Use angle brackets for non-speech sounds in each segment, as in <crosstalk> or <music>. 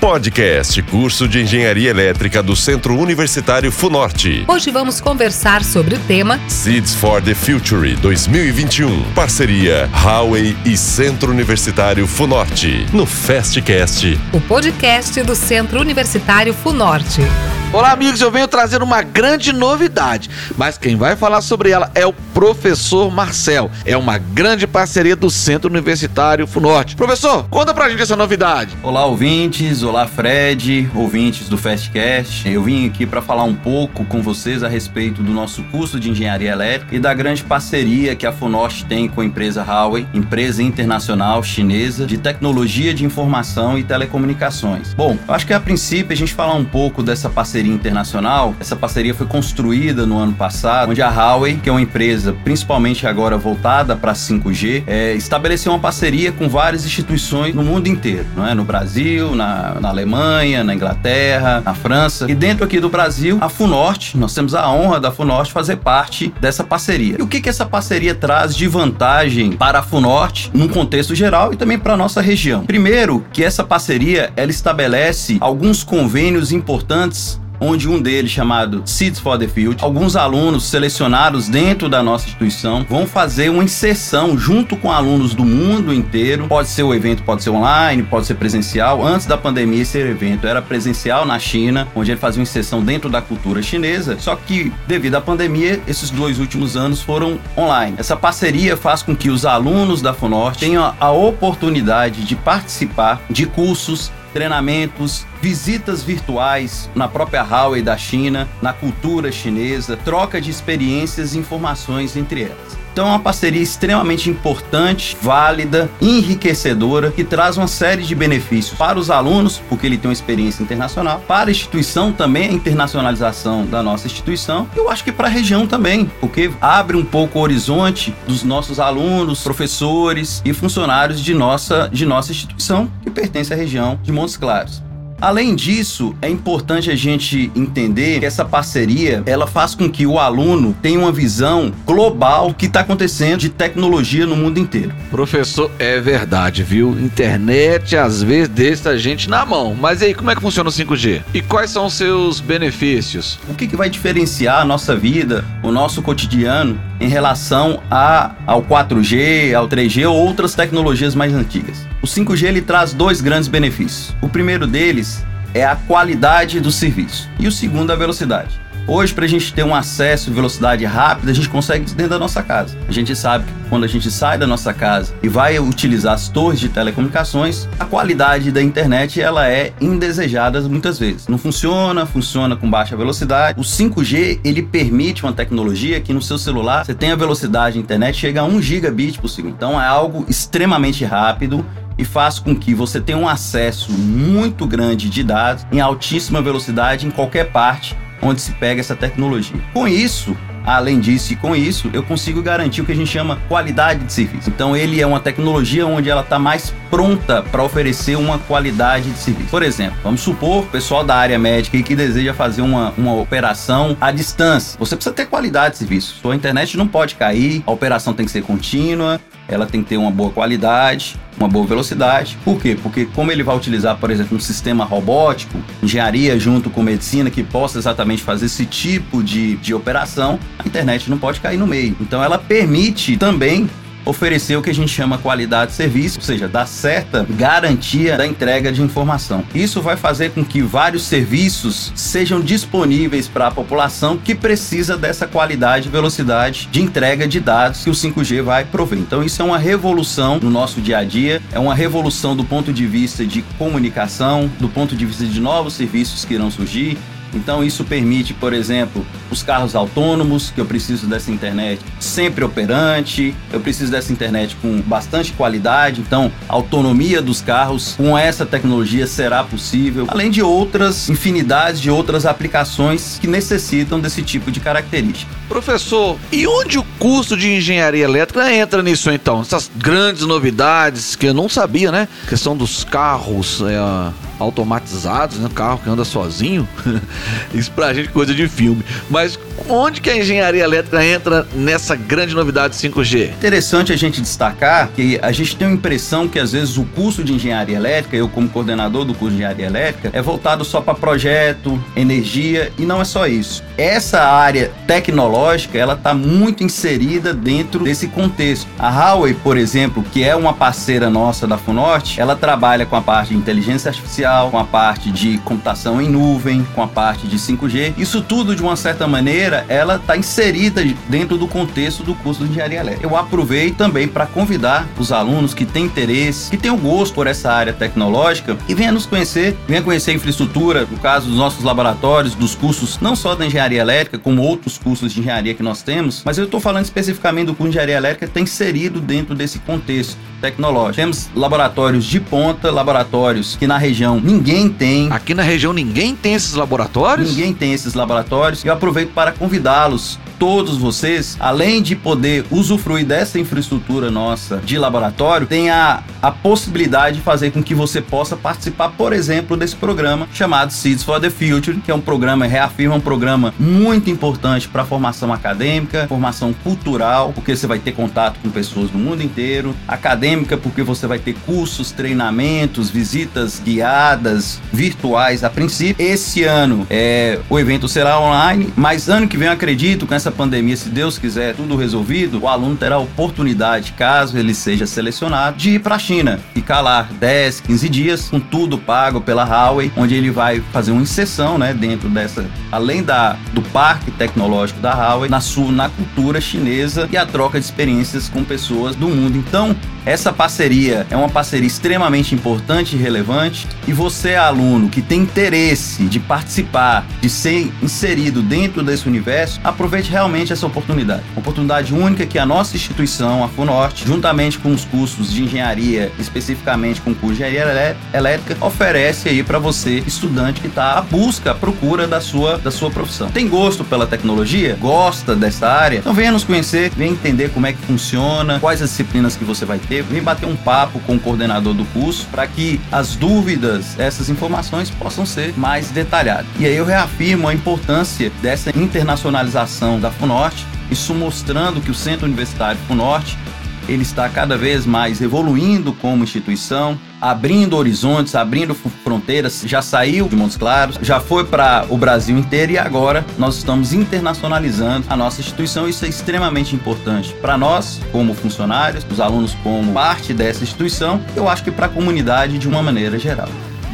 Podcast, curso de engenharia elétrica do Centro Universitário Funorte. Hoje vamos conversar sobre o tema Seeds for the Future 2021. Parceria Huawei e Centro Universitário Funorte. No Fastcast. O podcast do Centro Universitário Funorte. Olá, amigos, eu venho trazer uma grande novidade, mas quem vai falar sobre ela é o professor Marcel. É uma grande parceria do Centro Universitário Funorte. Professor, conta pra gente essa novidade. Olá, ouvintes. Olá, Fred, ouvintes do Fastcast. Eu vim aqui para falar um pouco com vocês a respeito do nosso curso de engenharia elétrica e da grande parceria que a Funorte tem com a empresa Huawei, empresa internacional chinesa de tecnologia de informação e telecomunicações. Bom, eu acho que a princípio a gente falar um pouco dessa parceria parceria internacional. Essa parceria foi construída no ano passado, onde a Huawei, que é uma empresa principalmente agora voltada para 5G, é, estabeleceu uma parceria com várias instituições no mundo inteiro, não é? No Brasil, na, na Alemanha, na Inglaterra, na França. E dentro aqui do Brasil, a Funorte, nós temos a honra da Funorte fazer parte dessa parceria. E o que, que essa parceria traz de vantagem para a Funorte, num contexto geral e também para a nossa região? Primeiro, que essa parceria ela estabelece alguns convênios importantes onde um deles, chamado Seeds for the Future, alguns alunos selecionados dentro da nossa instituição vão fazer uma inserção junto com alunos do mundo inteiro. Pode ser o evento, pode ser online, pode ser presencial. Antes da pandemia, esse evento era presencial na China, onde ele fazia uma inserção dentro da cultura chinesa. Só que, devido à pandemia, esses dois últimos anos foram online. Essa parceria faz com que os alunos da Funorte tenham a oportunidade de participar de cursos treinamentos, visitas virtuais na própria Huawei da China, na cultura chinesa, troca de experiências e informações entre elas. Então é uma parceria extremamente importante, válida, enriquecedora, que traz uma série de benefícios para os alunos, porque ele tem uma experiência internacional, para a instituição também a internacionalização da nossa instituição, e eu acho que para a região também, porque abre um pouco o horizonte dos nossos alunos, professores e funcionários de nossa, de nossa instituição, que pertence à região de Montes Claros. Além disso, é importante a gente entender que essa parceria ela faz com que o aluno tenha uma visão global do que está acontecendo de tecnologia no mundo inteiro. Professor, é verdade, viu? Internet às vezes deixa a gente na mão. Mas aí, como é que funciona o 5G? E quais são os seus benefícios? O que, que vai diferenciar a nossa vida, o nosso cotidiano, em relação a, ao 4G, ao 3G ou outras tecnologias mais antigas? O 5G ele traz dois grandes benefícios. O primeiro deles é a qualidade do serviço e o segundo a velocidade. Hoje, para a gente ter um acesso e velocidade rápida, a gente consegue dentro da nossa casa. A gente sabe que quando a gente sai da nossa casa e vai utilizar as torres de telecomunicações, a qualidade da internet ela é indesejada muitas vezes. Não funciona, funciona com baixa velocidade. O 5G ele permite uma tecnologia que no seu celular você tem a velocidade de internet chega a 1 gigabit por segundo. Então é algo extremamente rápido e faz com que você tenha um acesso muito grande de dados em altíssima velocidade em qualquer parte onde se pega essa tecnologia. Com isso, Além disso, e com isso, eu consigo garantir o que a gente chama qualidade de serviço. Então, ele é uma tecnologia onde ela está mais pronta para oferecer uma qualidade de serviço. Por exemplo, vamos supor o pessoal da área médica que deseja fazer uma, uma operação à distância. Você precisa ter qualidade de serviço. Sua internet não pode cair, a operação tem que ser contínua, ela tem que ter uma boa qualidade, uma boa velocidade. Por quê? Porque como ele vai utilizar, por exemplo, um sistema robótico, engenharia junto com medicina que possa exatamente fazer esse tipo de, de operação, a internet não pode cair no meio. Então ela permite também oferecer o que a gente chama qualidade de serviço, ou seja, dar certa garantia da entrega de informação. Isso vai fazer com que vários serviços sejam disponíveis para a população que precisa dessa qualidade e velocidade de entrega de dados que o 5G vai prover. Então isso é uma revolução no nosso dia a dia, é uma revolução do ponto de vista de comunicação, do ponto de vista de novos serviços que irão surgir, então isso permite, por exemplo, os carros autônomos, que eu preciso dessa internet sempre operante, eu preciso dessa internet com bastante qualidade, então autonomia dos carros com essa tecnologia será possível, além de outras infinidades de outras aplicações que necessitam desse tipo de característica. Professor, e onde o curso de engenharia elétrica entra nisso então? Essas grandes novidades que eu não sabia, né? A questão dos carros, é, automatizados, né? Carro que anda sozinho. <laughs> Isso pra gente é coisa de filme. Mas onde que a engenharia elétrica entra nessa grande novidade 5G? Interessante a gente destacar que a gente tem a impressão que às vezes o curso de engenharia elétrica, eu como coordenador do curso de engenharia elétrica, é voltado só para projeto, energia e não é só isso. Essa área tecnológica, ela está muito inserida dentro desse contexto. A Huawei, por exemplo, que é uma parceira nossa da Funorte, ela trabalha com a parte de inteligência artificial, com a parte de computação em nuvem, com a parte de 5G. Isso tudo, de uma certa maneira, ela está inserida dentro do contexto do curso de engenharia elétrica. Eu aproveito também para convidar os alunos que têm interesse, que têm o gosto por essa área tecnológica e venha nos conhecer, venha conhecer a infraestrutura, no caso dos nossos laboratórios, dos cursos não só da engenharia elétrica, como outros cursos de engenharia que nós temos, mas eu estou falando especificamente do curso de engenharia elétrica está inserido dentro desse contexto tecnológico. Temos laboratórios de ponta, laboratórios que na região ninguém tem. Aqui na região ninguém tem esses laboratórios? Ninguém tem esses laboratórios. E eu aproveito para convidá-los todos vocês, além de poder usufruir dessa infraestrutura nossa de laboratório, tem a, a possibilidade de fazer com que você possa participar, por exemplo, desse programa chamado Seeds for the Future, que é um programa, reafirma um programa muito importante para formação acadêmica, formação cultural, porque você vai ter contato com pessoas do mundo inteiro, acadêmica, porque você vai ter cursos, treinamentos, visitas guiadas, virtuais a princípio. Esse ano é, o evento será online, mas ano que vem eu acredito com essa essa pandemia, se Deus quiser tudo resolvido, o aluno terá a oportunidade, caso ele seja selecionado, de ir para a China, ficar lá 10, 15 dias, com tudo pago pela Huawei, onde ele vai fazer uma inserção, né, dentro dessa, além da do parque tecnológico da Huawei, na sua na cultura chinesa e a troca de experiências com pessoas do mundo. Então, essa parceria é uma parceria extremamente importante e relevante. E você, aluno, que tem interesse de participar, de ser inserido dentro desse universo, aproveite realmente essa oportunidade. Oportunidade única que a nossa instituição, a FUNORTE, juntamente com os cursos de engenharia, especificamente com o curso de engenharia elétrica, oferece aí para você, estudante que está à busca, à procura da sua, da sua profissão. Tem gosto pela tecnologia? Gosta dessa área? Então venha nos conhecer, venha entender como é que funciona, quais as disciplinas que você vai ter vem bater um papo com o coordenador do curso para que as dúvidas, essas informações possam ser mais detalhadas. E aí eu reafirmo a importância dessa internacionalização da FUNORTE, isso mostrando que o Centro Universitário FUNORTE ele está cada vez mais evoluindo como instituição, abrindo horizontes, abrindo fronteiras, já saiu de Montes Claros, já foi para o Brasil inteiro e agora nós estamos internacionalizando a nossa instituição. Isso é extremamente importante para nós, como funcionários, os alunos como parte dessa instituição, eu acho que para a comunidade de uma maneira geral.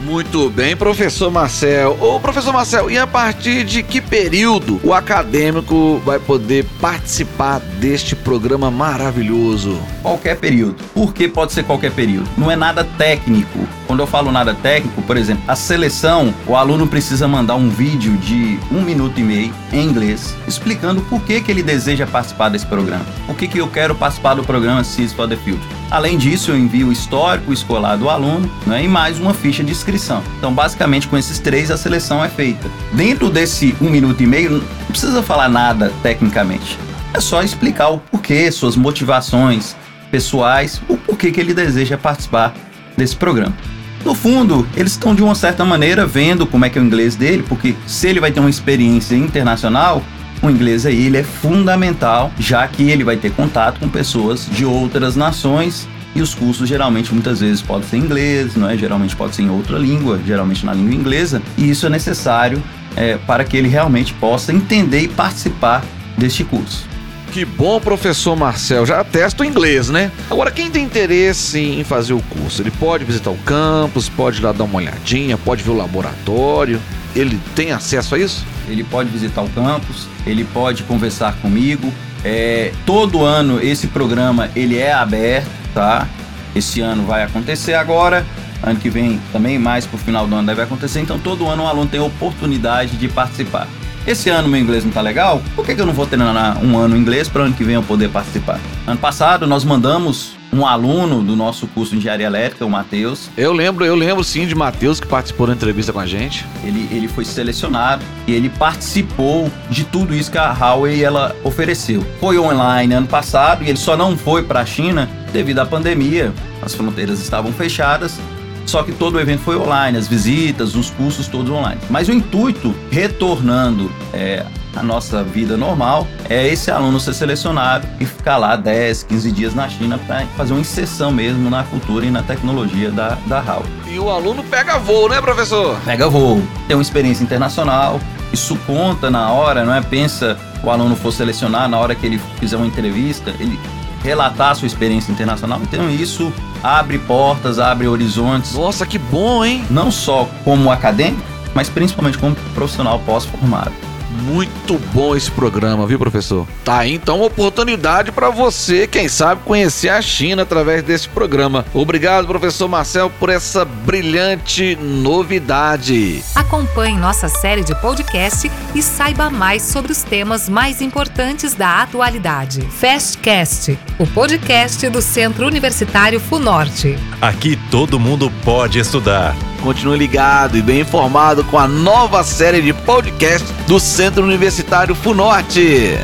Muito bem, professor Marcel. Ô, professor Marcel, e a partir de que período o acadêmico vai poder participar deste programa maravilhoso? Qualquer período. Por que pode ser qualquer período? Não é nada técnico. Quando eu falo nada técnico, por exemplo, a seleção, o aluno precisa mandar um vídeo de um minuto e meio em inglês, explicando por que, que ele deseja participar desse programa. Por que, que eu quero participar do programa Seeds for the Future. Além disso, eu envio o histórico escolar do aluno né, e mais uma ficha de inscrição. Então, basicamente, com esses três, a seleção é feita. Dentro desse um minuto e meio, não precisa falar nada tecnicamente. É só explicar o porquê, suas motivações pessoais, o porquê que ele deseja participar desse programa. No fundo, eles estão de uma certa maneira vendo como é que é o inglês dele, porque se ele vai ter uma experiência internacional, o inglês aí ele é fundamental, já que ele vai ter contato com pessoas de outras nações e os cursos geralmente muitas vezes podem ser em inglês, não é? Geralmente pode ser em outra língua, geralmente na língua inglesa, e isso é necessário é, para que ele realmente possa entender e participar deste curso. Que bom, professor Marcel. Já atesta o inglês, né? Agora, quem tem interesse em fazer o curso, ele pode visitar o campus, pode ir lá dar uma olhadinha, pode ver o laboratório. Ele tem acesso a isso? Ele pode visitar o campus, ele pode conversar comigo. É, todo ano esse programa ele é aberto, tá? Esse ano vai acontecer agora. Ano que vem também, mais pro final do ano deve acontecer. Então todo ano o aluno tem a oportunidade de participar. Esse ano meu inglês não tá legal? Por que, que eu não vou treinar um ano inglês para ano que vem eu poder participar? Ano passado nós mandamos um aluno do nosso curso de engenharia elétrica, o Matheus. Eu lembro, eu lembro sim de Matheus que participou da entrevista com a gente. Ele, ele foi selecionado e ele participou de tudo isso que a Huawei ela ofereceu. Foi online ano passado e ele só não foi para a China devido à pandemia. As fronteiras estavam fechadas só que todo o evento foi online, as visitas, os cursos todos online. Mas o intuito, retornando é, a nossa vida normal, é esse aluno ser selecionado e ficar lá 10, 15 dias na China para fazer uma inserção mesmo na cultura e na tecnologia da, da HAL. E o aluno pega voo, né, professor? Pega voo, tem uma experiência internacional, isso conta na hora, não é? Pensa o aluno for selecionar na hora que ele fizer uma entrevista, ele relatar a sua experiência internacional. Então isso abre portas, abre horizontes. Nossa, que bom, hein? Não só como acadêmico, mas principalmente como profissional pós-formado. Muito bom esse programa, viu, professor? Tá aí então uma oportunidade para você, quem sabe, conhecer a China através desse programa. Obrigado, professor Marcel, por essa brilhante novidade. Acompanhe nossa série de podcast e saiba mais sobre os temas mais importantes da atualidade. Fastcast, o podcast do Centro Universitário Funorte. Aqui todo mundo pode estudar. Continue ligado e bem informado com a nova série de podcast do Centro Universitário Funorte.